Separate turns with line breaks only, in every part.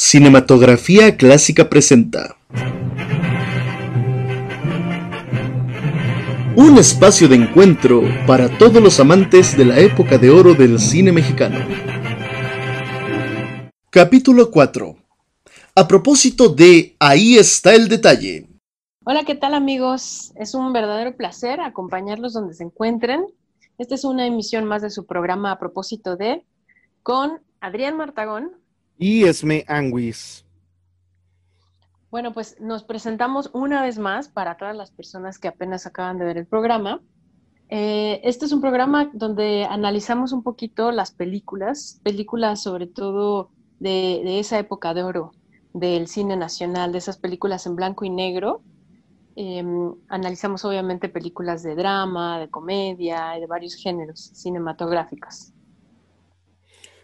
Cinematografía Clásica presenta Un espacio de encuentro para todos los amantes de la época de oro del cine mexicano. Capítulo 4. A propósito de Ahí está el detalle.
Hola, ¿qué tal amigos? Es un verdadero placer acompañarlos donde se encuentren. Esta es una emisión más de su programa A propósito de con Adrián Martagón.
Y Esme Anguis.
Bueno, pues nos presentamos una vez más para todas las personas que apenas acaban de ver el programa. Eh, este es un programa donde analizamos un poquito las películas, películas sobre todo de, esa época de oro del cine nacional, de esas películas en blanco y negro. Em, analizamos obviamente películas de drama, de comedia de varios géneros cinematográficos.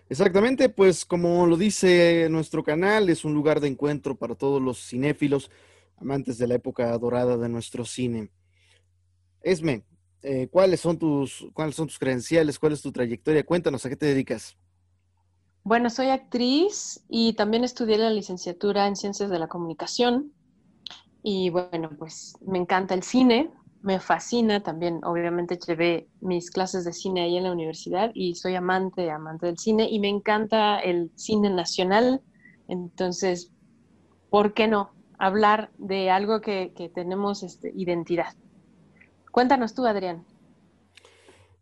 Exactamente, pues como lo dice nuestro canal, es un lugar de encuentro para todos los cinéfilos, amantes de la época dorada de nuestro cine. Esme, eh, ¿cuáles, son tus, ¿cuáles son tus credenciales? ¿Cuál es tu trayectoria? Cuéntanos, ¿a qué te dedicas?
Bueno, soy actriz y también estudié la licenciatura en Ciencias de la Comunicación. Y bueno, pues me encanta el cine, me fascina también, obviamente llevé mis clases de cine ahí en la universidad y soy amante, amante del cine y me encanta el cine nacional. Entonces, ¿por qué no hablar de algo que, tenemos este, identidad? Cuéntanos tú, Adrián.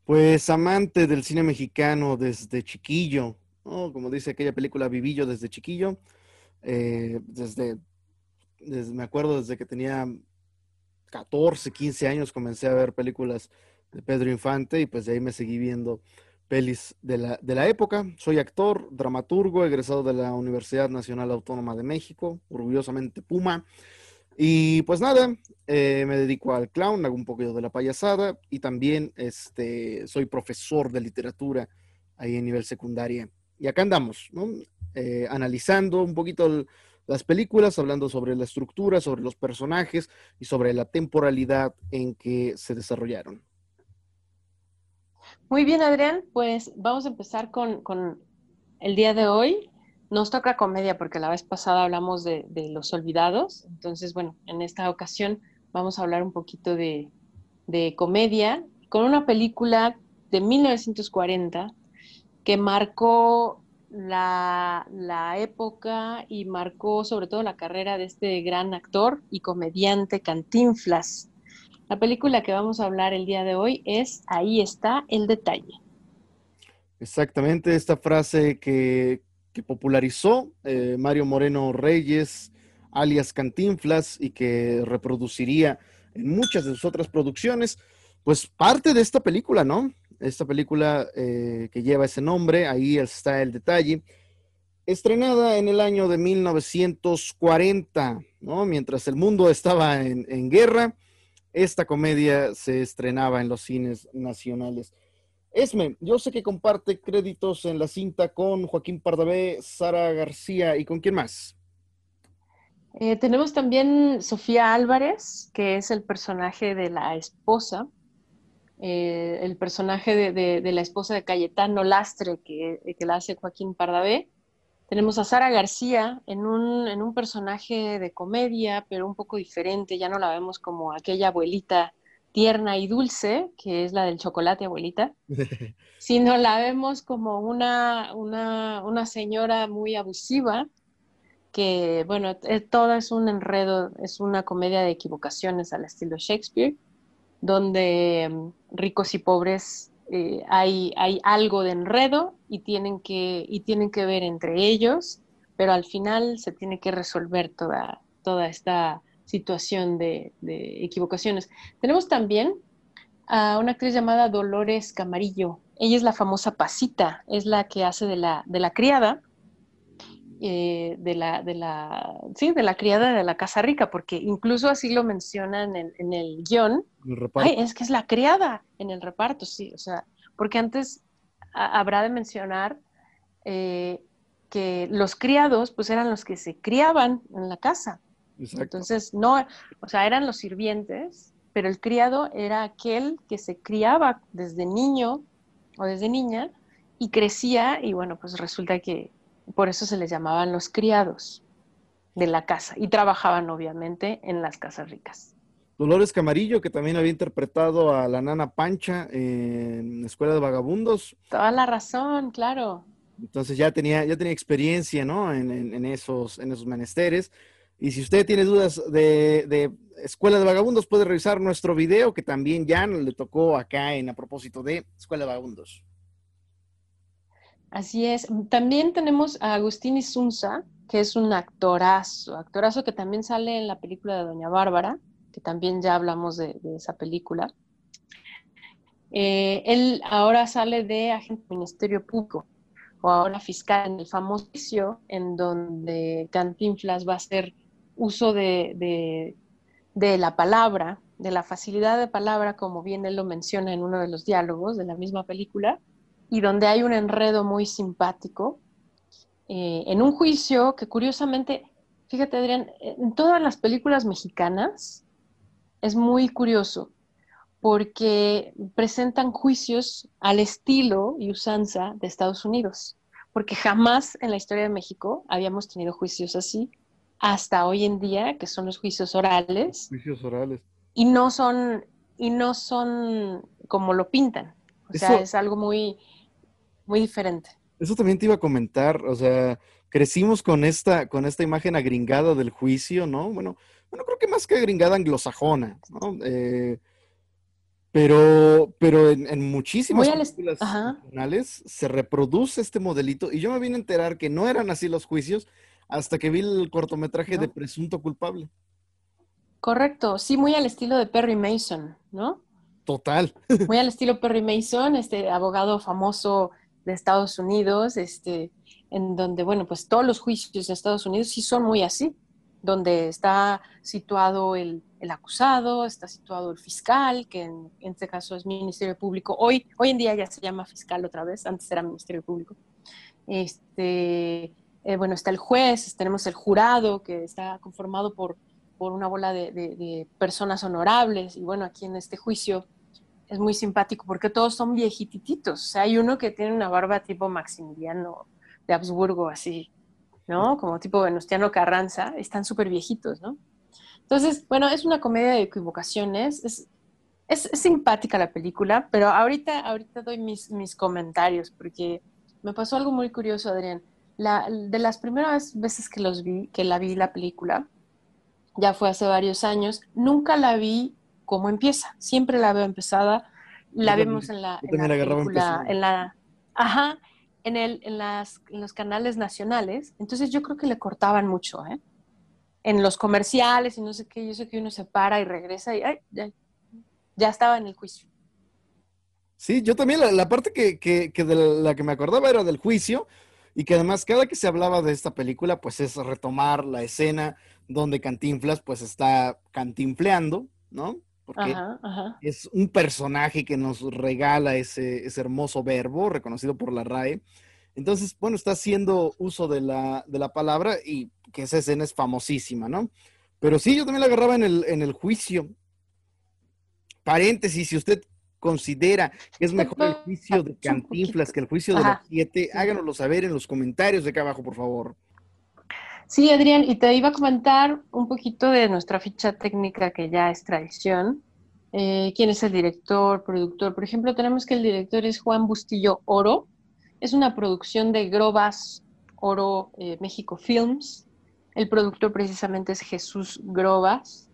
Pues amante del cine mexicano desde chiquillo, como dice aquella película Vivillo desde chiquillo, eh, desde, me acuerdo desde que tenía 14, 15 años comencé a ver películas de Pedro Infante y pues de ahí me seguí viendo pelis de la, de la época. Soy actor, dramaturgo, egresado de la Universidad Nacional Autónoma de México, orgullosamente Puma. Y pues nada, eh, me dedico al clown, hago un poquito de la payasada y también este, soy profesor de literatura ahí en nivel secundaria. Y acá andamos, ¿no? Eh, analizando un poquito el, las películas, hablando sobre la estructura, sobre los personajes y sobre la temporalidad en que se desarrollaron.
Muy bien, Adrián, pues vamos a empezar con, el día de hoy. Nos toca comedia porque la vez pasada hablamos de, los olvidados. Entonces, bueno, en esta ocasión vamos a hablar un poquito de, comedia con una película de 1940 que marcó la, época y marcó sobre todo la carrera de este gran actor y comediante Cantinflas. La película que vamos a hablar el día de hoy es Ahí está el detalle.
Exactamente, esta frase que, popularizó eh, Mario Moreno Reyes, alias Cantinflas, y que reproduciría en muchas de sus otras producciones, pues parte de esta película, ¿no? Esta película eh, que lleva ese nombre, ahí está el detalle, estrenada en el año de 1940, ¿no? Mientras el mundo estaba en, guerra, esta comedia se estrenaba en los cines nacionales. Esme, yo sé que comparte créditos en la cinta con Joaquín Pardavé, Sara García y con quién más.
Eh, tenemos también Sofía Álvarez, que es el personaje de la esposa eh, el personaje de, la esposa de Cayetano Lastre, que, la hace Joaquín Pardavé. Tenemos a Sara García en un, personaje de comedia, pero un poco diferente, ya no la vemos como aquella abuelita tierna y dulce, que es la del chocolate abuelita, sino la vemos como una, una, señora muy abusiva, que, bueno, eh, todo es un enredo, es una comedia de equivocaciones al estilo Shakespeare donde mm, ricos y pobres eh, hay, hay, algo de enredo y tienen, que, y tienen que ver entre ellos, pero al final se tiene que resolver toda, toda esta situación de, de equivocaciones. Tenemos también a una actriz llamada Dolores Camarillo. Ella es la famosa Pasita, es la que hace de la, de la criada eh, de, la, de, la, sí, de la criada de la Casa Rica, porque incluso así lo mencionan en, en el guion. Ay, es que es la criada en el reparto, sí, o sea, porque antes habrá de mencionar eh, que los criados, pues eran los que se criaban en la casa. Entonces, no, o sea, eran los sirvientes, pero el criado era aquel que se criaba desde niño o desde niña y crecía y bueno, pues resulta que por eso se les llamaban los criados de la casa y trabajaban obviamente en las casas ricas.
Dolores Camarillo, que también había interpretado a la nana Pancha en Escuela de Vagabundos.
Toda la razón, claro.
Entonces ya tenía, ya tenía experiencia, ¿no? En, esos, en esos menesteres. Y si usted tiene dudas de, de, Escuela de Vagabundos, puede revisar nuestro video que también ya le tocó acá en a propósito de Escuela de Vagabundos.
Así es. También tenemos a Agustín Isunza, que es un actorazo, actorazo que también sale en la película de Doña Bárbara, que también ya hablamos de, esa película. Eh, él ahora sale de agente del Ministerio Público o ahora fiscal en el famoso juicio en donde Cantinflas va a hacer uso de, de la palabra, de la facilidad de palabra, como bien él lo menciona en uno de los diálogos de la misma película, y donde hay un enredo muy simpático, eh, en un juicio que curiosamente, fíjate Adrián, en todas las películas mexicanas es muy curioso porque presentan juicios al estilo y usanza de Estados Unidos, porque jamás en la historia de México habíamos tenido juicios así, hasta hoy en día, que son los juicios orales.
Juicios orales.
Y no son, y no son como lo pintan. O sea, es algo muy, muy diferente.
Eso también te iba a comentar, o sea, crecimos con esta, con esta imagen agringada del juicio, ¿no? Bueno, bueno, creo que más que agringada anglosajona, ¿no? Eh, pero, pero en, muchísimas películas nacionales se reproduce este modelito y yo me vine a enterar que no eran así los juicios hasta que vi el cortometraje de Presunto Culpable.
Correcto, sí, muy al estilo de Perry Mason, ¿no?
Total.
Muy al estilo Perry Mason, este abogado famoso de Estados Unidos, este, en donde, bueno, pues todos los juicios de Estados Unidos sí son muy así, donde está situado el, acusado, está situado el fiscal, que en, este caso es Ministerio Público. Hoy, hoy en día ya se llama fiscal otra vez, antes era Ministerio Público. Este, eh, bueno, está el juez, tenemos el jurado, que está conformado por, por una bola de, de personas honorables, y bueno, aquí en este juicio es muy simpático porque todos son viejititos. O sea, hay uno que tiene una barba tipo Maximiliano de Habsburgo, así, ¿no? Como tipo Venustiano Carranza. Están súper viejitos, ¿no? Entonces, bueno, es una comedia de equivocaciones. Es, es, simpática la película, pero ahorita, ahorita doy mis, mis comentarios porque me pasó algo muy curioso, Adrián. La, de las primeras veces que los vi, que la vi la película, ya fue hace varios años, nunca la vi cómo empieza. Siempre la veo empezada. La vemos en la, en la en la, ajá, en, el, en, las, en los canales nacionales. Entonces yo creo que le cortaban mucho, ¿eh? En los comerciales y no sé qué, yo sé que uno se para y regresa y ay, ya, estaba en el juicio.
Sí, yo también la, parte que, que, que, de la que me acordaba era del juicio y que además cada que se hablaba de esta película pues es retomar la escena donde Cantinflas pues está cantinfleando, ¿no? Porque es un personaje que nos regala ese, hermoso verbo reconocido por la RAE. Entonces, bueno, está haciendo uso de la, palabra y que esa escena es famosísima, ¿no? Pero sí, yo también la agarraba en el, en el juicio. Paréntesis, si usted considera que es mejor el juicio de Cantinflas que el juicio de los siete, háganoslo saber en los comentarios de acá abajo, por favor.
Sí, Adrián, y te iba a comentar un poquito de nuestra ficha técnica que ya es tradición. Eh, ¿Quién es el director, productor? Por ejemplo, tenemos que el director es Juan Bustillo Oro. Es una producción de Grobas Oro eh, México Films. El productor precisamente es Jesús Grobas.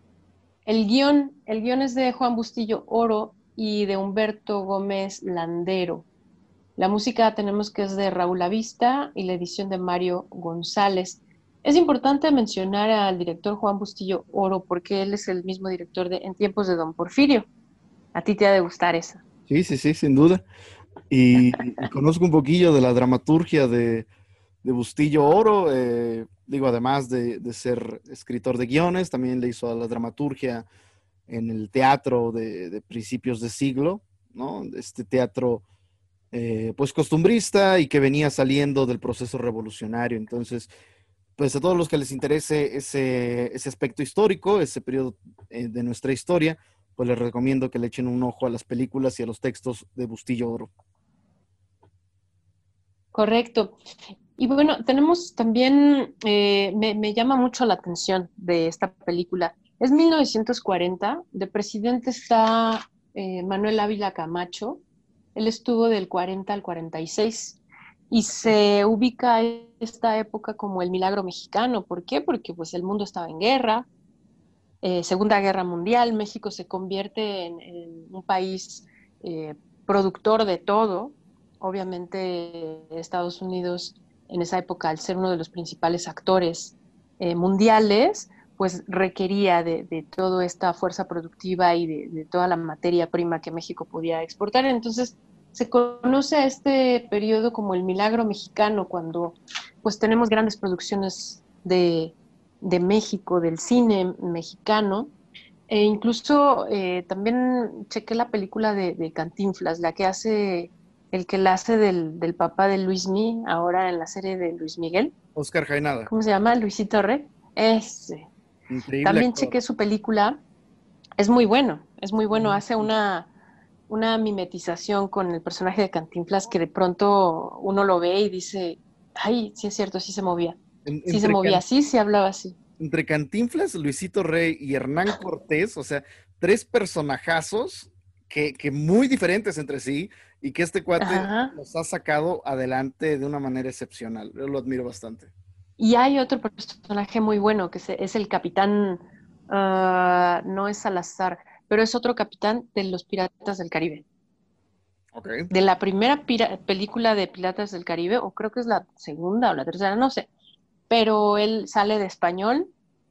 El guion, el guion es de Juan Bustillo Oro y de Humberto Gómez Landero. La música tenemos que es de Raúl Avista y la edición de Mario González. Es importante mencionar al director Juan Bustillo Oro porque él es el mismo director de En tiempos de Don Porfirio. A ti te ha de gustar esa.
Sí, sí, sí, sin duda. Y, conozco un poquillo de la dramaturgia de, Bustillo Oro. Eh, digo, además de, ser escritor de guiones, también le hizo a la dramaturgia en el teatro de, principios de siglo, ¿no? Este teatro, eh, pues costumbrista y que venía saliendo del proceso revolucionario. Entonces, pues a todos los que les interese ese, aspecto histórico, ese periodo eh, de nuestra historia, pues les recomiendo que le echen un ojo a las películas y a los textos de Bustillo Oro.
Correcto. Y bueno, tenemos también, eh, me, llama mucho la atención de esta película. Es 1940, de presidente está eh, Manuel Ávila Camacho, él estuvo del 40 al 46 y se ubica esta época como el milagro mexicano. ¿Por qué? Porque pues el mundo estaba en guerra, eh, Segunda Guerra Mundial, México se convierte en, un país eh, productor de todo. Obviamente Estados Unidos en esa época, al ser uno de los principales actores eh, mundiales, pues requería de, toda esta fuerza productiva y de, toda la materia prima que México podía exportar. Entonces, se conoce a este periodo como el milagro mexicano, cuando pues tenemos grandes producciones de, de México, del cine mexicano. E incluso eh, también chequé la película de, Cantinflas, la que hace, el que la hace del, del papá de Luis Mi, ahora en la serie de Luis Miguel.
Oscar Jainada.
¿Cómo se llama? Luisito Rey. Ese. también chequé su película. Es muy bueno, es muy bueno. Hace una, una mimetización con el personaje de Cantinflas que de pronto uno lo ve y dice, ay, sí es cierto, sí se movía sí se movía así, se hablaba así.
Entre Cantinflas, Luisito Rey y Hernán Cortés, o sea, tres personajazos que, muy diferentes entre sí y que este cuate los ha sacado adelante de una manera excepcional. Yo lo admiro bastante.
Y hay otro personaje muy bueno que es el capitán, ah, no es Salazar, pero es otro capitán de los Piratas del Caribe. De la primera película de Piratas del Caribe, o creo que es la segunda o la tercera, no sé pero él sale de español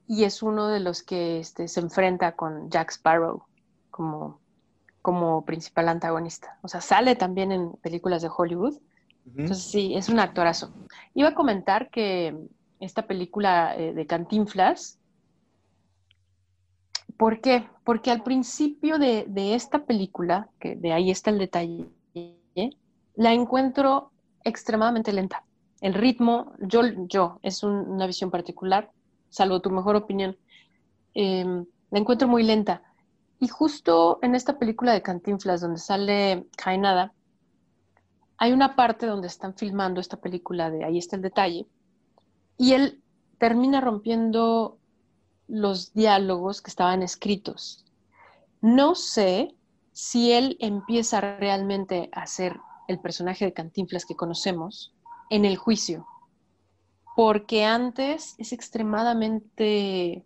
y es uno de los que este, se enfrenta con Jack Sparrow como, como principal antagonista. O sea, sale también en películas de Hollywood. Entonces sí, es un actorazo. Iba a comentar que esta película eh, de Cantinflas, ¿por qué? Porque al principio de, de, esta película, que de ahí está el detalle, la encuentro extremadamente lenta el ritmo, yo, yo, es una visión particular, salvo tu mejor opinión, em, la encuentro muy lenta. Y justo en esta película de Cantinflas, donde sale Jaenada, hay una parte donde están filmando esta película de Ahí está el detalle, y él termina rompiendo los diálogos que estaban escritos. No sé si él empieza realmente a ser el personaje de Cantinflas que conocemos, en el juicio, porque antes es extremadamente,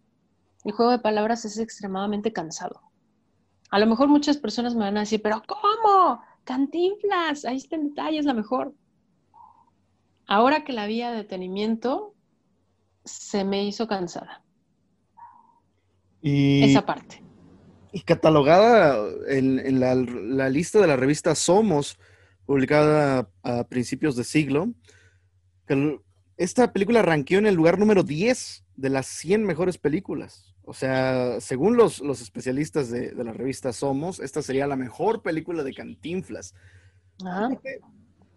el juego de palabras es extremadamente cansado. A lo mejor muchas personas me van a decir, pero ¿cómo? Cantinflas, ahí está el detalle, es la mejor. Ahora que la vía de detenimiento, se me hizo cansada.
Y,
Esa parte.
Y catalogada en, la, la, lista de la revista Somos, publicada a principios de siglo, esta película ranqueó en el lugar número 10 de las 100 mejores películas. O sea, según los, los especialistas de, la revista Somos, esta sería la mejor película de Cantinflas.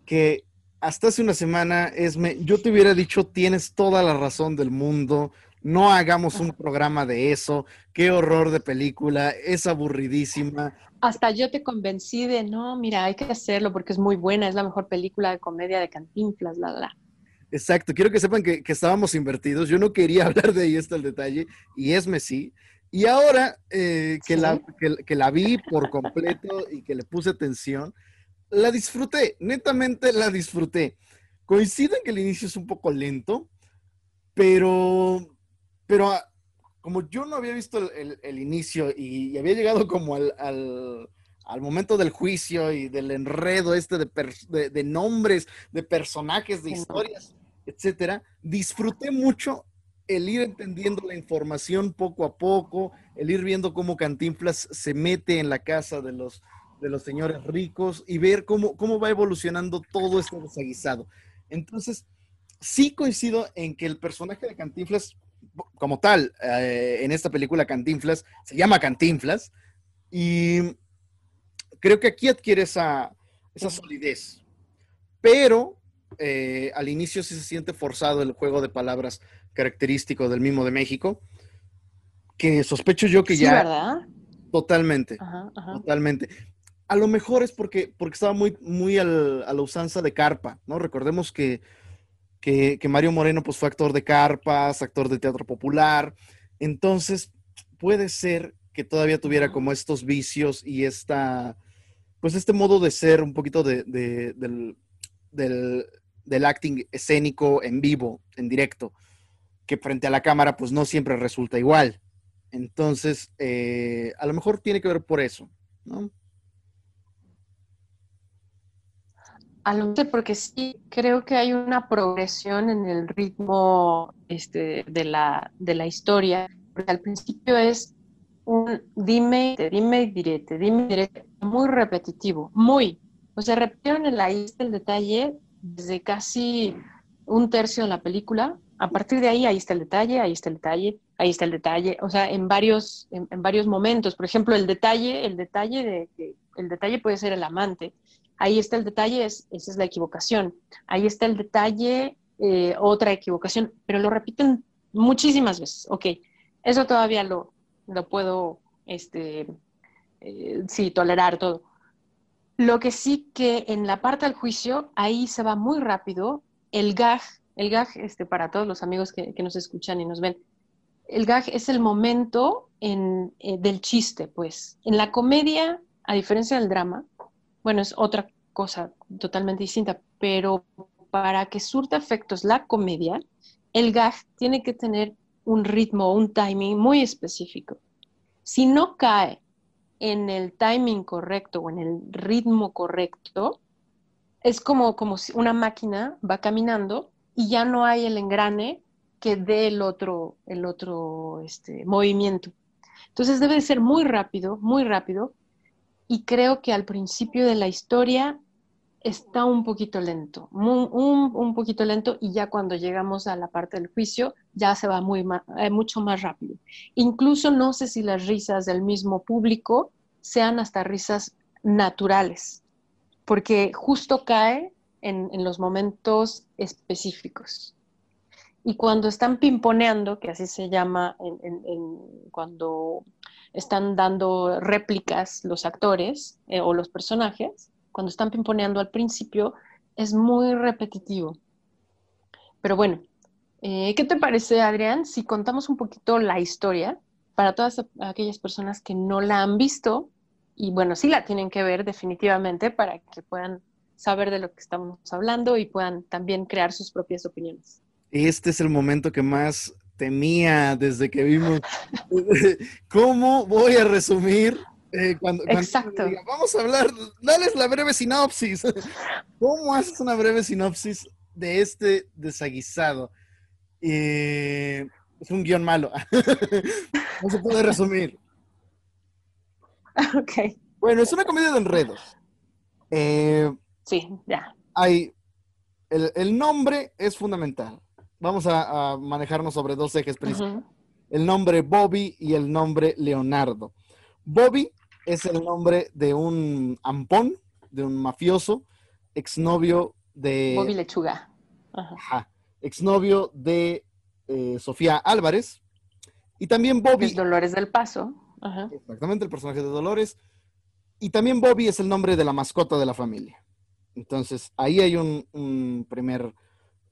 Que hasta hace una semana, Esme, yo te hubiera dicho, tienes toda la razón del mundo, no hagamos un programa de eso, qué horror de película, es aburridísima.
Hasta yo te convencí de, no, mira, hay que hacerlo porque es muy buena, es la mejor película de comedia de Cantinflas, la, la.
Exacto, quiero que sepan que, estábamos invertidos. Yo no quería hablar de ahí hasta el detalle, y es sí. Y ahora eh, que, la, que, la vi por completo y que le puse atención, la disfruté, netamente la disfruté. Coincide en que el inicio es un poco lento, pero, pero ah, como yo no había visto el, inicio y, había llegado como al, al, momento del juicio y del enredo este de, de nombres, de personajes, de historias, etcétera, disfruté mucho el ir entendiendo la información poco a poco, el ir viendo cómo Cantinflas se mete en la casa de los, de los señores ricos y ver cómo, cómo va evolucionando todo este desaguisado. Entonces, sí coincido en que el personaje de Cantinflas, como tal, eh, en esta película Cantinflas, se llama Cantinflas y creo que aquí adquiere esa, esa solidez. Pero eh, al inicio sí se siente forzado el juego de palabras característico del mismo de México, que sospecho yo que
sí,
ya...
¿verdad?
Totalmente, totalmente. A lo mejor es porque, porque estaba muy, muy a la usanza de carpa, ¿no? Recordemos que, que, Mario Moreno pues fue actor de carpas, actor de teatro popular, entonces puede ser que todavía tuviera como estos vicios y esta, pues este modo de ser un poquito de, del, del, acting escénico en vivo, en directo, que frente a la cámara pues no siempre resulta igual. Entonces, eh, a lo mejor tiene que ver por eso, ¿no?
A lo porque sí creo que hay una progresión en el ritmo este, de, la, de la historia, porque al principio es un dime, dime direte, dime direte, muy repetitivo, muy. O sea, repitieron el ahí está el detalle desde casi un tercio de la película. A partir de ahí, ahí está el detalle, ahí está el detalle, ahí está el detalle. O sea, en varios, en, varios momentos. Por ejemplo, el detalle, el detalle de, el detalle puede ser el amante. Ahí está el detalle, es, esa es la equivocación. Ahí está el detalle, eh, otra equivocación, pero lo repiten muchísimas veces. Ok, eso todavía lo, lo puedo, este, eh, sí, tolerar todo. Lo que sí que en la parte del juicio, ahí se va muy rápido. El gag, el gag, este, para todos los amigos que, nos escuchan y nos ven, el gag es el momento en, eh, del chiste, pues. En la comedia, a diferencia del drama, bueno, es otra cosa totalmente distinta, pero para que surta efectos la comedia, el gag tiene que tener un ritmo, un timing muy específico. Si no cae en el timing correcto o en el ritmo correcto, es como, como si una máquina va caminando y ya no hay el engrane que dé el otro, el otro este, movimiento. Entonces debe de ser muy rápido, muy rápido. Y creo que al principio de la historia está un poquito lento, un, poquito lento y ya cuando llegamos a la parte del juicio ya se va muy eh, mucho más rápido. Incluso no sé si las risas del mismo público sean hasta risas naturales, porque justo cae en, los momentos específicos. Y cuando están pimponeando, que así se llama cuando están dando réplicas los actores eh, o los personajes, cuando están pimponeando al principio, es muy repetitivo. Pero bueno, eh, ¿qué te parece, Adrián, si contamos un poquito la historia para todas aquellas personas que no la han visto? Y bueno, sí la tienen que ver definitivamente para que puedan saber de lo que estamos hablando y puedan también crear sus propias opiniones.
Este es el momento que más temía desde que vimos. ¿Cómo voy a resumir eh, cuando,
Exacto.
vamos a hablar, dales la breve sinopsis. ¿Cómo haces una breve sinopsis de este desaguisado? Eh, es un guion malo. no se puede resumir.
Ok.
Bueno, es una comedia de enredos.
Eh, sí, ya.
Hay, el, nombre es fundamental. Vamos a, manejarnos sobre dos ejes principales. El nombre Bobby y el nombre Leonardo. Bobby es el nombre de un ampón, de un mafioso, exnovio de...
Bobby Lechuga.
Ajá. exnovio de eh, Sofía Álvarez. Y también Bobby...
Dolores del Paso.
Exactamente, el personaje de Dolores. Y también Bobby es el nombre de la mascota de la familia. Entonces, ahí hay un, primer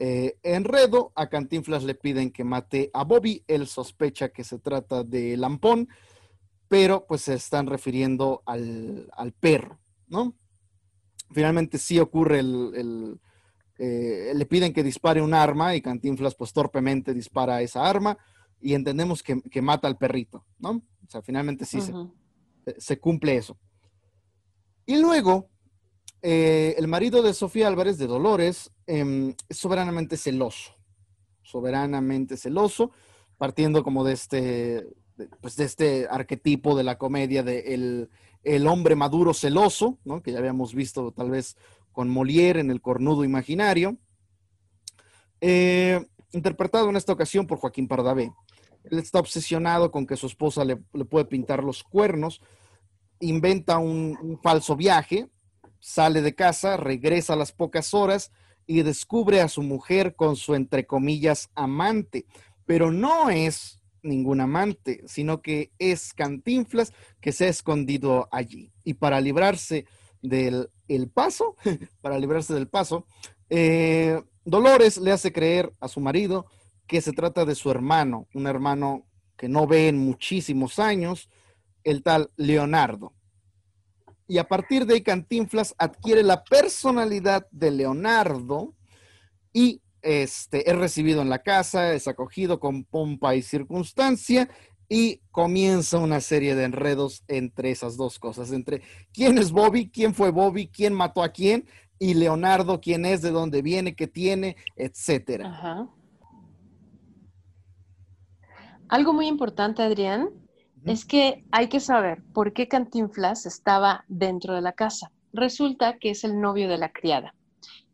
eh, enredo. A Cantinflas le piden que mate a Bobby. Él sospecha que se trata de Lampón pero pues se están refiriendo al, perro, ¿no? Finalmente sí ocurre el, eh, le piden que dispare un arma y Cantinflas pues torpemente dispara esa arma y entendemos que, mata al perrito, ¿no? O sea, finalmente sí se, cumple eso. Y luego, eh, el marido de Sofía Álvarez, de Dolores, em, es soberanamente celoso, soberanamente celoso, partiendo como de este, pues, de este arquetipo de la comedia de el, hombre maduro celoso, que ya habíamos visto tal vez con Molière en El cornudo imaginario, eh, interpretado en esta ocasión por Joaquín Pardavé. Él está obsesionado con que su esposa le, puede pintar los cuernos, inventa un falso viaje, sale de casa, regresa a las pocas horas y descubre a su mujer con su, entre comillas, amante, pero no es ningún amante, sino que es Cantinflas que se ha escondido allí. Y para librarse del el paso, para librarse del paso, eh, Dolores le hace creer a su marido que se trata de su hermano, un hermano que no ve en muchísimos años, el tal Leonardo. Y a partir de ahí Cantinflas adquiere la personalidad de Leonardo y este, es recibido en la casa, es acogido con pompa y circunstancia y comienza una serie de enredos entre esas dos cosas, entre quién es Bobby, quién fue Bobby, quién mató a quién y Leonardo, quién es, de dónde viene, qué tiene, etcétera.
Algo muy importante, Adrián, es que hay que saber por qué Cantinflas estaba dentro de la casa. Resulta que es el novio de la criada.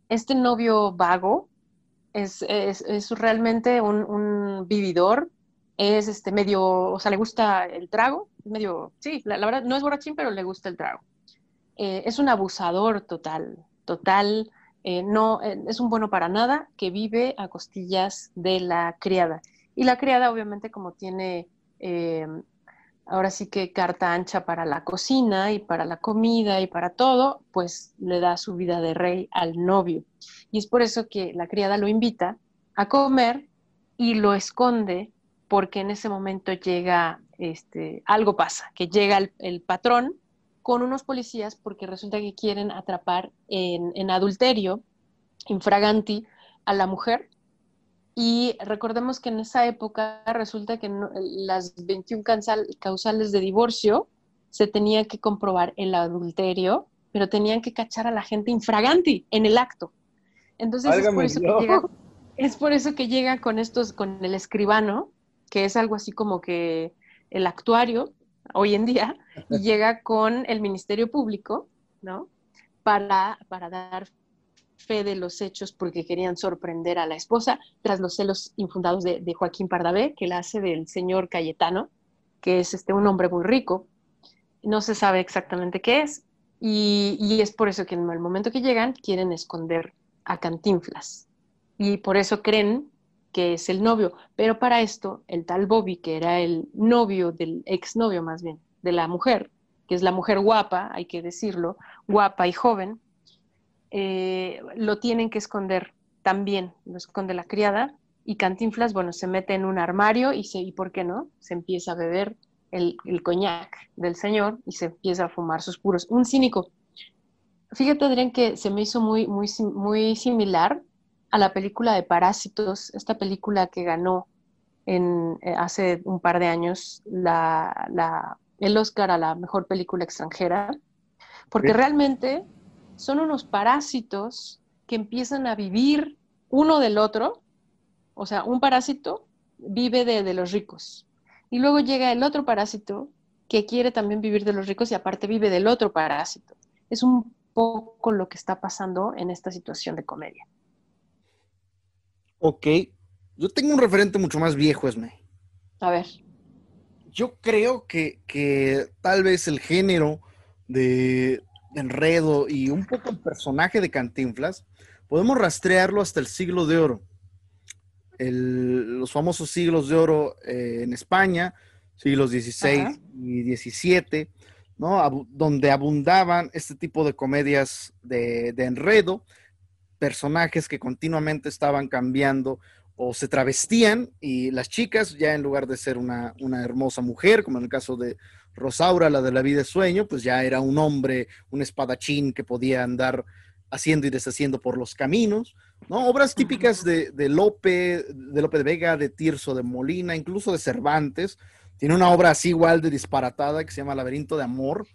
Este novio vago es, realmente un, vividor, es este medio, o sea, le gusta el trago, medio, sí, la, verdad no es borrachín, pero le gusta el trago. Eh, es un abusador total, total, eh, no, eh, es un bueno para nada que vive a costillas de la criada. Y la criada, obviamente, como tiene ahora sí que carta ancha para la cocina y para la comida y para todo, pues le da su vida de rey al novio. Y es por eso que la criada lo invita a comer y lo esconde porque en ese momento llega, este, algo pasa, que llega el, patrón con unos policías porque resulta que quieren atrapar en, en adulterio, infraganti, a la mujer y recordemos que en esa época resulta que las 21 causales de divorcio se tenía que comprobar el adulterio, pero tenían que cachar a la gente infraganti en el acto. Entonces es por, eso que llega, es por eso que llega con estos, con el escribano, que es algo así como que el actuario hoy en día, y llega con el Ministerio Público, ¿no? Para, para dar fe de los hechos porque querían sorprender a la esposa tras los celos infundados de, Joaquín Pardavé, que la hace del señor Cayetano, que es este, un hombre muy rico. No se sabe exactamente qué es y, es por eso que en el momento que llegan quieren esconder a Cantinflas y por eso creen que es el novio. Pero para esto, el tal Bobby, que era el novio del exnovio más bien, de la mujer, que es la mujer guapa, hay que decirlo, guapa y joven, eh, lo tienen que esconder también, lo esconde la criada y Cantinflas, bueno, se mete en un armario y, se, y ¿por qué no? Se empieza a beber el, el coñac del señor y se empieza a fumar sus puros. Un cínico. Fíjate, Adrián, que se me hizo muy, muy, muy similar a la película de Parásitos, esta película que ganó en, eh, hace un par de años la, la, el Oscar a la mejor película extranjera, porque realmente son unos parásitos que empiezan a vivir uno del otro, o sea, un parásito vive de, los ricos. Y luego llega el otro parásito que quiere también vivir de los ricos y aparte vive del otro parásito. Es un poco lo que está pasando en esta situación de comedia.
Ok, yo tengo un referente mucho más viejo, Esme.
A ver.
Yo creo que, que tal vez el género de, enredo y un poco el personaje de Cantinflas, podemos rastrearlo hasta el siglo de oro. los famosos siglos de oro eh, en España, siglos XVI y XVII, ¿no? donde abundaban este tipo de comedias de, enredo, personajes que continuamente estaban cambiando o se travestían y las chicas ya en lugar de ser una, una hermosa mujer, como en el caso de Rosaura, la de la vida de sueño, pues ya era un hombre, un espadachín que podía andar haciendo y deshaciendo por los caminos, ¿no? Obras típicas de, Lope, de Lope de Vega, de Tirso de Molina, incluso de Cervantes. Tiene una obra así igual de disparatada que se llama Laberinto de Amor,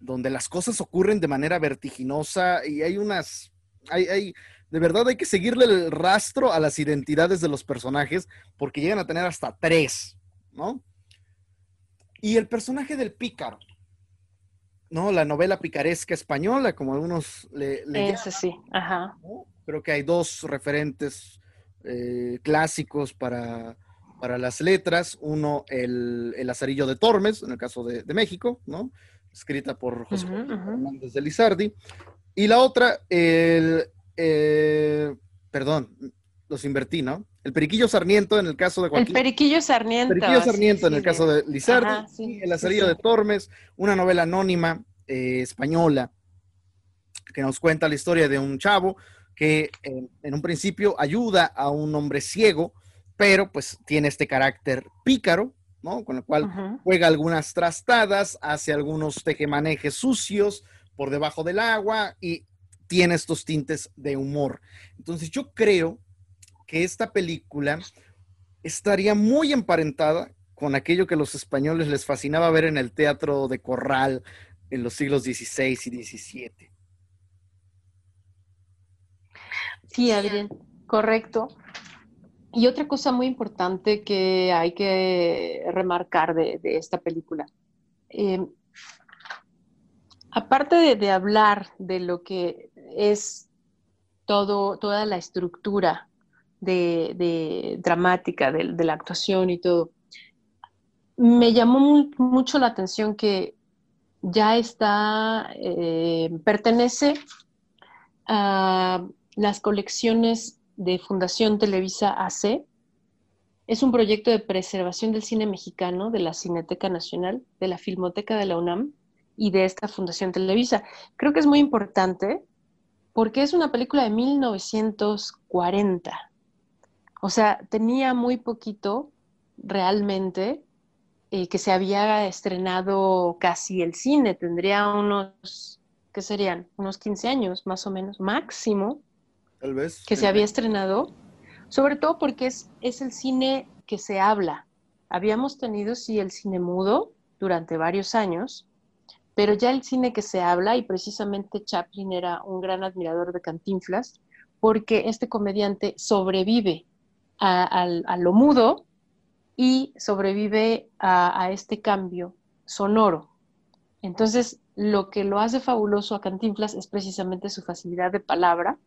donde las cosas ocurren de manera vertiginosa y hay unas, hay, hay, de verdad hay que seguirle el rastro a las identidades de los personajes porque llegan a tener hasta tres, ¿no? Y el personaje del pícaro, ¿no? La novela picaresca española, como algunos le, le
sí, ajá.
Creo que hay dos referentes eh, clásicos para, las letras. Uno, el, el Lazarillo de Tormes, en el caso de, México, ¿no? Escrita por José Hernández de Lizardi. Y la otra, el, eh, perdón, los invertí, ¿no? El Periquillo Sarmiento en el caso de
Joaquín. El Periquillo Sarmiento.
Periquillo Sarmiento en el caso de Lizardi. el Azarillo de Tormes, una novela anónima eh, española que nos cuenta la historia de un chavo que en un principio ayuda a un hombre ciego, pero pues tiene este carácter pícaro, ¿no? Con el cual juega algunas trastadas, hace algunos tejemanejes sucios por debajo del agua y tiene estos tintes de humor. Entonces yo creo que esta película estaría muy emparentada con aquello que los españoles les fascinaba ver en el teatro de corral en los siglos XVI y XVII.
Sí, Adrián, correcto. Y otra cosa muy importante que hay que remarcar de, esta película. Eh, aparte de, hablar de lo que es toda la estructura de, dramática de, la actuación y todo, me llamó mucho la atención que ya está, eh, pertenece a las colecciones de Fundación Televisa AC. Es un proyecto de preservación del cine mexicano de la Cineteca Nacional, de la Filmoteca de la UNAM y de esta Fundación Televisa. Creo que es muy importante porque es una película de 1940. O sea, tenía muy poquito realmente eh, que se había estrenado casi el cine. Tendría unos, ¿qué serían? Unos 15 años más o menos, máximo que se había estrenado, sobre todo porque es, es el cine que se habla. Habíamos tenido, sí, el cine mudo durante varios años, pero ya el cine que se habla, y precisamente Chaplin era un gran admirador de Cantinflas, porque este comediante sobrevive a, lo mudo y sobrevive a, este cambio sonoro. Entonces, lo que lo hace fabuloso a Cantinflas es precisamente su facilidad de palabra,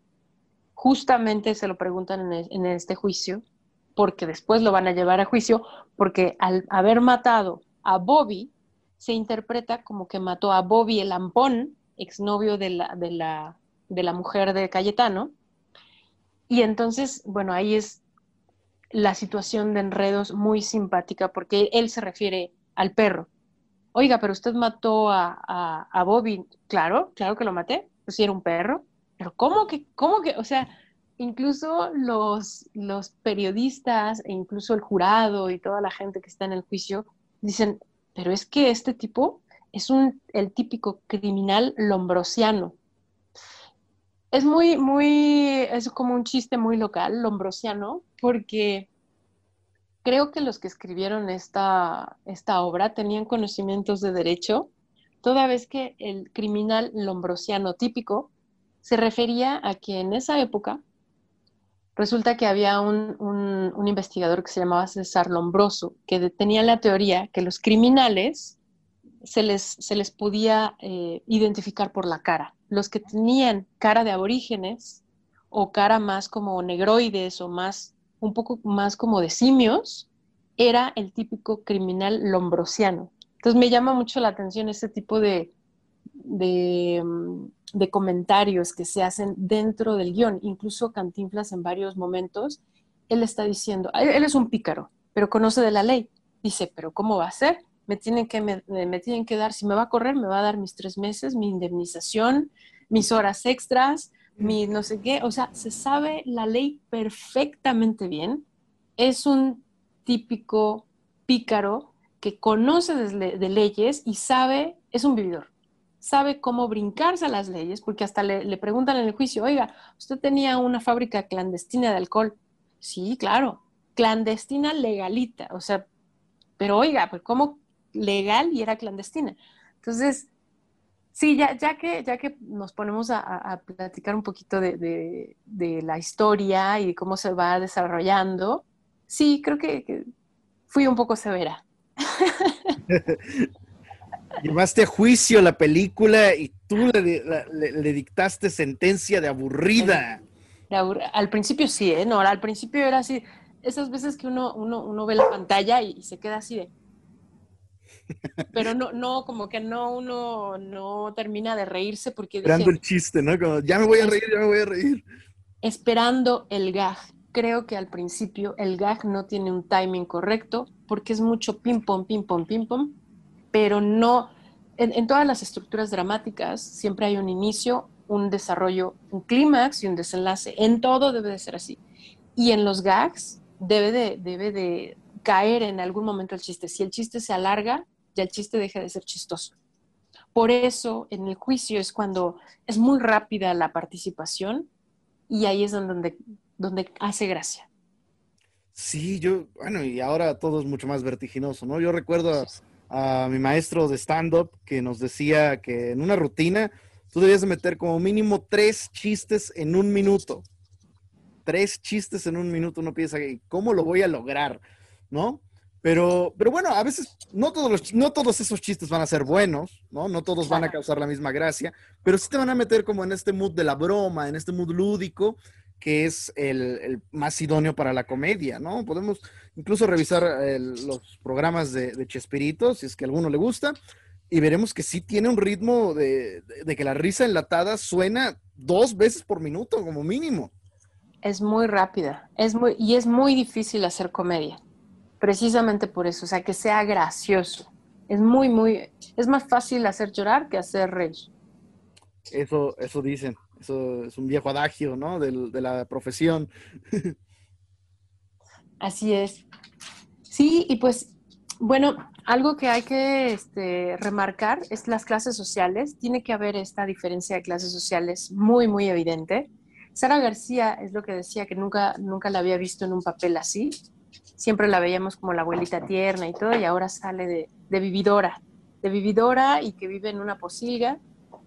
justamente se lo preguntan en, este juicio, porque después lo van a llevar a juicio, porque al haber matado a Bobby, se interpreta como que mató a Bobby el Ampón, exnovio de la, de la, de la mujer de Cayetano. Y entonces, bueno, ahí es la situación de enredos muy simpática, porque él se refiere al perro. Oiga, pero usted mató a, a, a Bobby. Claro, claro que lo maté. Pues si era un perro pero ¿cómo que, cómo que, o sea, incluso los, los periodistas e incluso el jurado y toda la gente que está en el juicio dicen, pero es que este tipo es un, el típico criminal lombrosiano. Es muy, muy, es como un chiste muy local, lombrosiano, porque creo que los que escribieron esta, esta obra tenían conocimientos de derecho, toda vez que el criminal lombrosiano típico se refería a que en esa época resulta que había un, investigador que se llamaba César Lombroso, que tenía la teoría que los criminales se les, se les podía eh, identificar por la cara. Los que tenían cara de aborígenes o cara más como negroides o más, un poco más como de simios, era el típico criminal lombrosiano. Entonces me llama mucho la atención ese tipo de, Mm, de, comentarios que se hacen dentro del guion. Incluso Cantinflas en varios momentos, él está diciendo, él es un pícaro, pero conoce de la ley. Dice, pero ¿cómo va a ser? Me tienen que, me, tienen que dar, si me va a correr, me va a dar mis tres meses, mi indemnización, mis horas extras, mi no sé qué. O sea, se sabe la ley perfectamente bien. Es un típico pícaro que conoce de leyes y sabe, es un vividor sabe cómo brincarse a las leyes, porque hasta le, preguntan en el juicio, oiga, usted tenía una fábrica clandestina de alcohol. Sí, claro, clandestina legalita, o sea, pero oiga, pues cómo legal y era clandestina. Entonces, sí, ya, ya, que, ya que nos ponemos a, platicar un poquito de, la historia y cómo se va desarrollando, sí, creo que fui un poco severa.
Llevaste a juicio la película y tú le, dictaste sentencia de aburrida.
al principio sí, ¿eh? No, al principio era así. Esas veces que uno, uno, uno ve la pantalla y, se queda así de. Pero no, no, como que no, uno no termina de reírse porque.
Esperando el chiste, ¿no? Como, ya me voy a reír, ya me voy a reír.
Esperando el gag. Creo que al principio el gag no tiene un timing correcto porque es mucho ping-pong, ping-pong, ping-pong pero no, en, todas las estructuras dramáticas siempre hay un inicio, un desarrollo, un clímax y un desenlace. En todo debe de ser así. Y en los gags debe de, debe de caer en algún momento el chiste. Si el chiste se alarga, ya el chiste deja de ser chistoso. Por eso en el juicio es cuando es muy rápida la participación y ahí es donde, donde hace gracia.
Sí, yo, bueno, y ahora todo es mucho más vertiginoso, ¿no? Yo recuerdo a, a mi maestro de stand-up que nos decía que en una rutina tú debías de meter como mínimo tres chistes en un minuto. Tres chistes en un minuto, uno piensa, ¿cómo lo voy a lograr? ¿No? Pero, pero bueno, a veces no todos, los, no todos esos chistes van a ser buenos, ¿no? No todos van a causar la misma gracia, pero sí te van a meter como en este mood de la broma, en este mood lúdico, que es el, el más idóneo para la comedia, ¿no? Podemos incluso revisar el, los programas de, de, Chespirito, si es que a alguno le gusta, y veremos que sí tiene un ritmo de, de, de que la risa enlatada suena dos veces por minuto, como mínimo.
Es muy rápida, es muy, y es muy difícil hacer comedia precisamente por eso, o sea, que sea gracioso. Es muy, muy, es más fácil hacer llorar que hacer reír.
Eso, eso dicen, eso es un viejo adagio, ¿no? De, de la profesión.
Así es. Sí, y pues, bueno, algo que hay que este, remarcar es las clases sociales. Tiene que haber esta diferencia de clases sociales muy, muy evidente. Sara García es lo que decía que nunca, nunca la había visto en un papel así siempre la veíamos como la abuelita tierna y todo, y ahora sale de, de vividora, de vividora y que vive en una posilga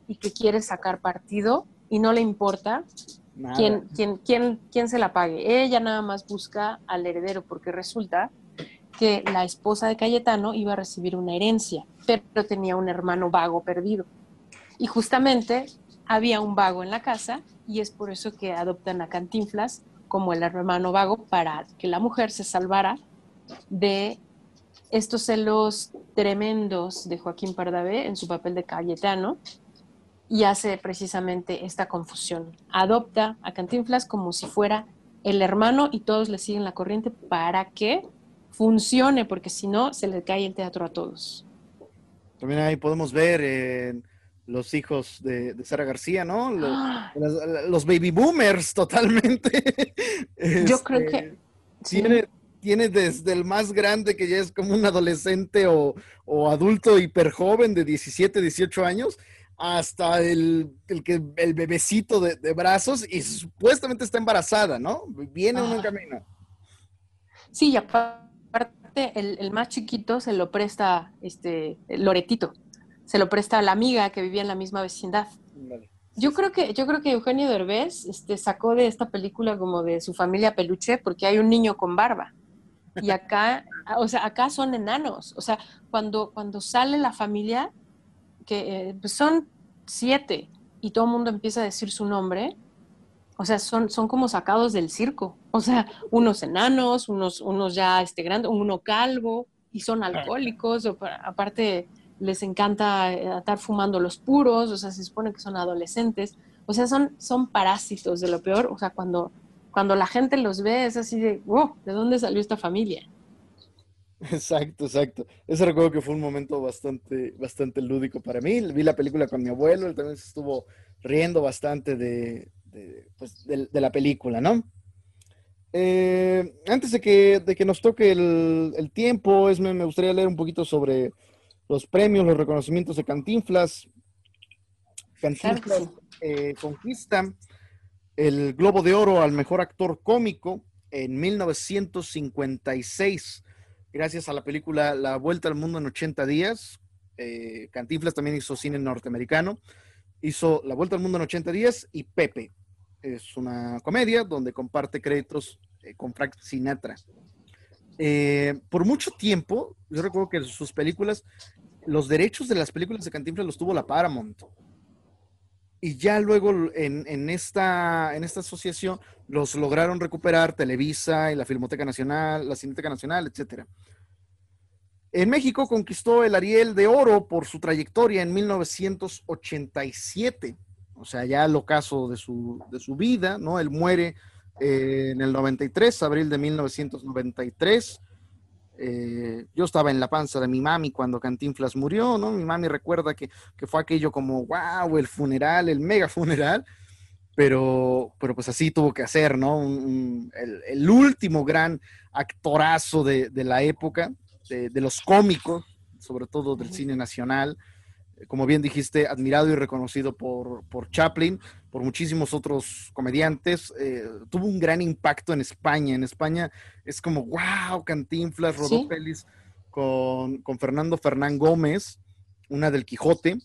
y que quiere sacar partido y no le importa quién, quién, quién, quién se la pague. Ella nada más busca al heredero porque resulta que la esposa de Cayetano iba a recibir una herencia, pero tenía un hermano vago perdido. Y justamente había un vago en la casa y es por eso que adoptan a Cantinflas como el hermano vago para que la mujer se salvara de estos celos tremendos de Joaquín Pardavé en su papel de Cayetano y hace precisamente esta confusión. Adopta a Cantinflas como si fuera el hermano y todos le siguen la corriente para que funcione, porque si no, se le cae el teatro a todos.
También ahí podemos ver los hijos de, de, Sara García, ¿no? Los, ¡Ah! los, los baby boomers totalmente.
Yo este, creo que...
Tiene, sí. tiene desde el más grande que ya es como un adolescente o, o adulto hiper joven de 17, 18 años, hasta el, el, que, el bebecito de, de, brazos y supuestamente está embarazada, ¿no? Viene ah. un camino.
Sí, y aparte el, el, más chiquito se lo presta este Loretito se lo presta a la amiga que vivía en la misma vecindad. Vale. Yo creo que, yo creo que Eugenio Derbez este, sacó de esta película como de su familia peluche porque hay un niño con barba. Y acá, o sea, acá son enanos. O sea, cuando, cuando sale la familia, que eh, pues son siete, y todo el mundo empieza a decir su nombre, o sea, son, son como sacados del circo. O sea, unos enanos, unos, unos ya este, grandes, uno calvo, y son alcohólicos, o, aparte les encanta eh, estar fumando los puros, o sea, se supone que son adolescentes, o sea, son, son parásitos de lo peor, o sea, cuando, cuando la gente los ve es así de, wow, ¿de dónde salió esta familia?
Exacto, exacto. Ese recuerdo que fue un momento bastante, bastante lúdico para mí. Vi la película con mi abuelo, él también se estuvo riendo bastante de, pues, de, la película, ¿no? Eh, antes de que, de que, nos toque el, el tiempo, es, me, gustaría leer un poquito sobre los premios, los reconocimientos de Cantinflas. Cantinflas eh, conquista el Globo de Oro al mejor actor cómico en 1956, gracias a la película La Vuelta al Mundo en 80 días. Eh, Cantinflas también hizo cine norteamericano. Hizo La Vuelta al Mundo en 80 días y Pepe. Es una comedia donde comparte créditos eh, con Frank Sinatra. Eh, por mucho tiempo, yo recuerdo que sus películas los derechos de las películas de Cantinflas los tuvo la Paramount. Y ya luego en, esta, en esta asociación los lograron recuperar Televisa y la Filmoteca Nacional, la Cineteca Nacional, etc. En México conquistó el Ariel de Oro por su trayectoria en 1987, o sea, ya el ocaso de su, de su vida, ¿no? Él muere eh, en el 93, abril de 1993 Eh, yo estaba en la panza de mi mami cuando Cantinflas murió, ¿no? Mi mami recuerda que, fue aquello como, wow, el funeral, el mega funeral, pero, pero pues así tuvo que hacer, ¿no? el, último gran actorazo de, la época, de, de, los cómicos, sobre todo del cine nacional como bien dijiste, admirado y reconocido por, Chaplin, por muchísimos otros comediantes. Eh, tuvo un gran impacto en España. En España es como, wow, Cantinflas, rodó con, Fernando Fernán Gómez, una del Quijote.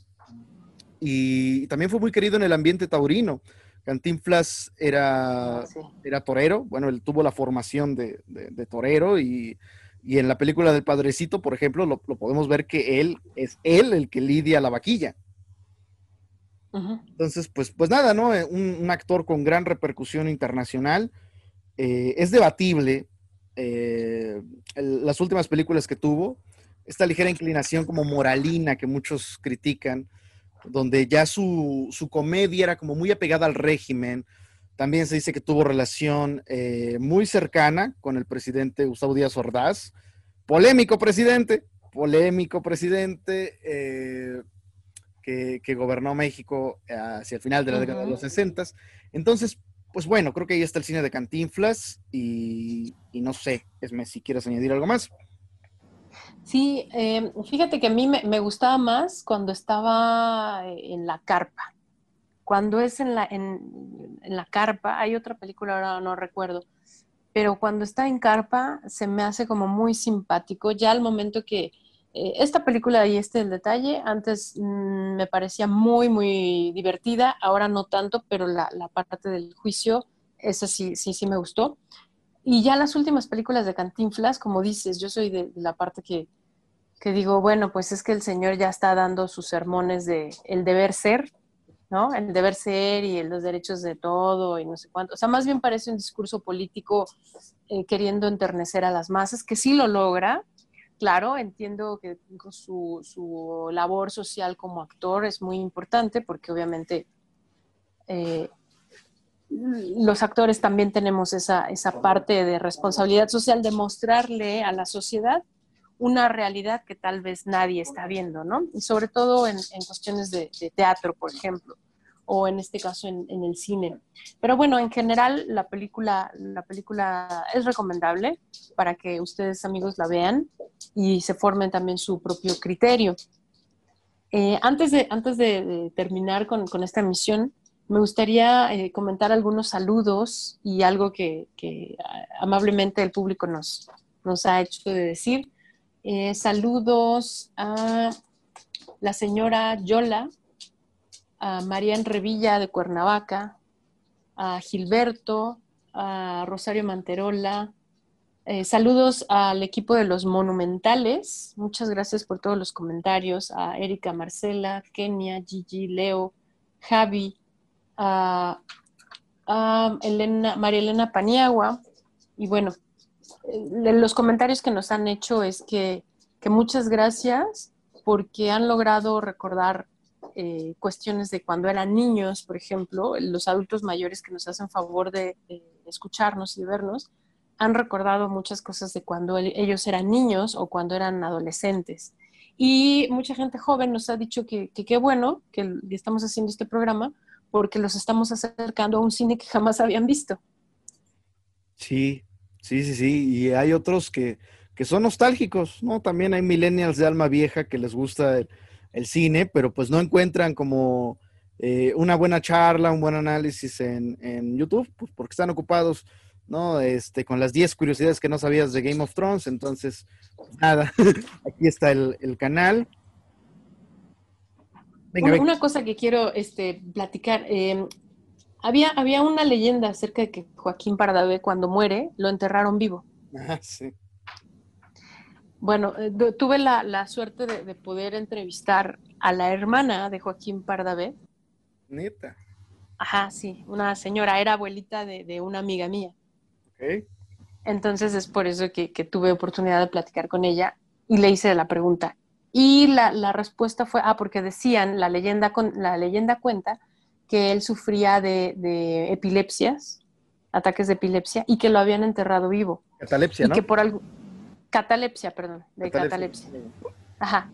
Y también fue muy querido en el ambiente taurino. Cantinflas era, ah, era torero, bueno, él tuvo la formación de, de torero y y en la película del Padrecito, por ejemplo, lo, podemos ver que él es él el que lidia la vaquilla. Entonces, pues, pues nada, ¿no? Eh, un, actor con gran repercusión internacional. Eh, es debatible eh, las últimas películas que tuvo, esta ligera inclinación como moralina que muchos critican, donde ya su, su comedia era como muy apegada al régimen, también se dice que tuvo relación eh, muy cercana con el presidente Gustavo Díaz Ordaz. Polémico presidente, polémico presidente eh, que, gobernó México hacia el final de la década de los 60. Entonces, pues bueno, creo que ahí está el cine de Cantinflas y, no sé, Esme, si quieres añadir algo más.
Sí, eh, fíjate que a mí me, gustaba más cuando estaba en la carpa cuando es en la, en, la carpa, hay otra película, ahora no recuerdo, pero cuando está en carpa se me hace como muy simpático, ya al momento que eh, esta película, ahí este el detalle, antes mm, me parecía muy, muy divertida, ahora no tanto, pero la, parte del juicio, esa sí, sí, sí me gustó. Y ya las últimas películas de Cantinflas, como dices, yo soy de, la parte que, que digo, bueno, pues es que el señor ya está dando sus sermones de el deber ser, ¿no? El deber ser y los derechos de todo y no sé cuánto. O sea, más bien parece un discurso político eh, queriendo enternecer a las masas, que sí lo logra. Claro, entiendo que su, su labor social como actor es muy importante porque obviamente eh, los actores también tenemos esa, esa parte de responsabilidad social de mostrarle a la sociedad una realidad que tal vez nadie está viendo, ¿no? Y sobre todo en, cuestiones de, teatro, por ejemplo, o en este caso en, el cine. Pero bueno, en general la película, la película es recomendable para que ustedes amigos la vean y se formen también su propio criterio. Eh, antes de, antes de, terminar con, esta emisión, me gustaría eh, comentar algunos saludos y algo que, que, amablemente el público nos, nos ha hecho de decir. Eh, saludos a la señora Yola, a Marian Revilla de Cuernavaca, a Gilberto, a Rosario Manterola. Eh, saludos al equipo de los monumentales. Muchas gracias por todos los comentarios. A Erika Marcela, Kenia, Gigi, Leo, Javi, a, Elena, María Elena Paniagua. Y bueno, los comentarios que nos han hecho es que, muchas gracias porque han logrado recordar eh, cuestiones de cuando eran niños, por ejemplo, los adultos mayores que nos hacen favor de, escucharnos y de vernos, han recordado muchas cosas de cuando ellos eran niños o cuando eran adolescentes. Y mucha gente joven nos ha dicho que qué bueno que estamos haciendo este programa porque los estamos acercando a un cine que jamás habían visto.
Sí, Sí, sí, sí. Y hay otros que, son nostálgicos, ¿no? También hay millennials de alma vieja que les gusta el, cine, pero pues no encuentran como eh, una buena charla, un buen análisis en, YouTube, pues porque están ocupados, ¿no? Este, con las 10 curiosidades que no sabías de Game of Thrones. Entonces, pues, nada, aquí está el, canal.
Venga, una, cosa que quiero este, platicar. Eh, había, había una leyenda acerca de que Joaquín Pardavé cuando muere lo enterraron vivo.
Ah, sí.
Bueno, eh, tuve la, suerte de, poder entrevistar a la hermana de Joaquín Pardavé.
Neta.
Ajá, sí, una señora, era abuelita de, una amiga mía.
Ok.
Entonces es por eso que, tuve oportunidad de platicar con ella y le hice la pregunta. Y la, la respuesta fue, ah, porque decían, la leyenda, con, la leyenda cuenta que él sufría de, epilepsias, ataques de epilepsia, y que lo habían enterrado vivo.
Catalepsia,
y Que por algo, catalepsia, perdón, de catalepsia. Ajá.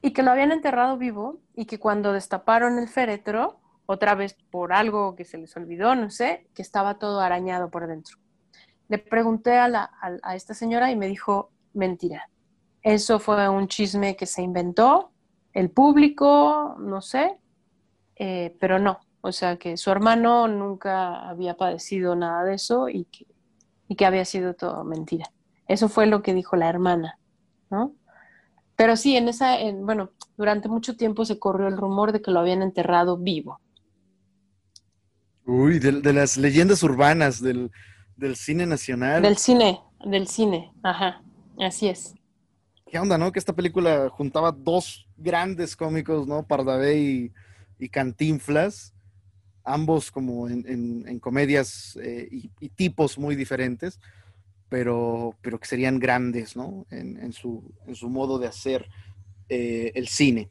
Y que lo habían enterrado vivo y que cuando destaparon el féretro, otra vez por algo que se les olvidó, no sé, que estaba todo arañado por dentro. Le pregunté a, la, a, esta señora y me dijo, mentira. Eso fue un chisme que se inventó el público, no sé, eh, pero no. O sea, que su hermano nunca había padecido nada de eso y que, y que había sido todo mentira. Eso fue lo que dijo la hermana, ¿no? Pero sí, en esa, en, bueno, durante mucho tiempo se corrió el rumor de que lo habían enterrado vivo.
Uy, de, las leyendas urbanas del, cine nacional.
Del cine, del cine, ajá, así es.
¿Qué onda, no? Que esta película juntaba dos grandes cómicos, ¿no? Pardavé y, y Cantinflas, ambos como en, comedias eh, y, tipos muy diferentes, pero, pero que serían grandes, ¿no? En, su, en su modo de hacer eh, el cine.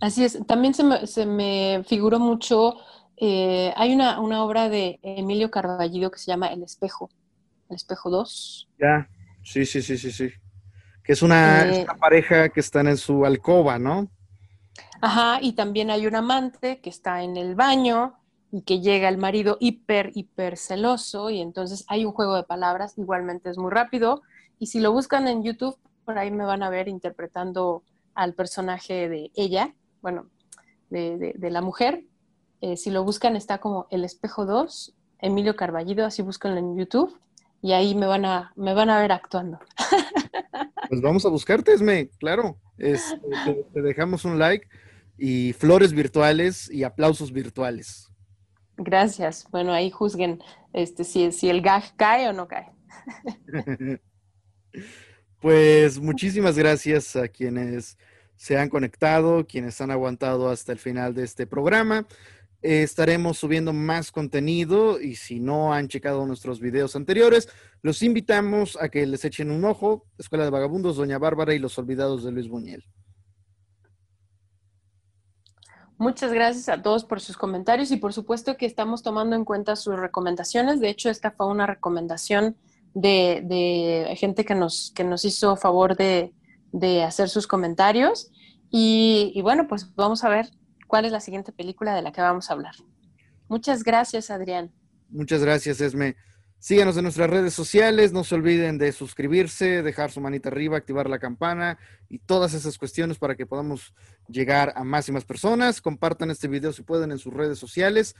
Así es, también se me, se me figuró mucho, eh, hay una, obra de Emilio Carballido que se llama El Espejo, El Espejo 2.
Ya, sí, sí, sí, sí, sí. Que es una, eh, pareja que están en su alcoba, ¿no?
Ajá, y también hay un amante que está en el baño y que llega el marido hiper, hiper celoso y entonces hay un juego de palabras, igualmente es muy rápido. Y si lo buscan en YouTube, por ahí me van a ver interpretando al personaje de ella, bueno, de, la mujer. Eh, si lo buscan está como El Espejo 2, Emilio Carballido, así búscanlo en YouTube y ahí me van a, me van a ver actuando.
Pues vamos a buscarte, Esme, claro. te, dejamos un like y flores virtuales y aplausos virtuales.
Gracias. Bueno, ahí juzguen este, si, si el gag cae o no cae.
Pues muchísimas gracias a quienes se han conectado, quienes han aguantado hasta el final de este programa. estaremos subiendo más contenido y si no han checado nuestros videos anteriores, los invitamos a que les echen un ojo. Escuela de Vagabundos, Doña Bárbara y Los Olvidados de Luis Buñuel.
Muchas gracias a todos por sus comentarios y por supuesto que estamos tomando en cuenta sus recomendaciones. De hecho, esta fue una recomendación de, gente que nos, que nos hizo favor de, de hacer sus comentarios. Y, bueno, pues vamos a ver cuál es la siguiente película de la que vamos a hablar. Muchas gracias, Adrián.
Muchas gracias, Esme. Síganos en nuestras redes sociales, no se olviden de suscribirse, dejar su manita arriba, activar la campana y todas esas cuestiones para que podamos llegar a más y más personas. Compartan este video si pueden en sus redes sociales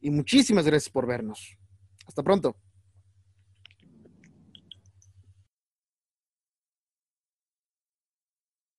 y muchísimas gracias por vernos. Hasta pronto.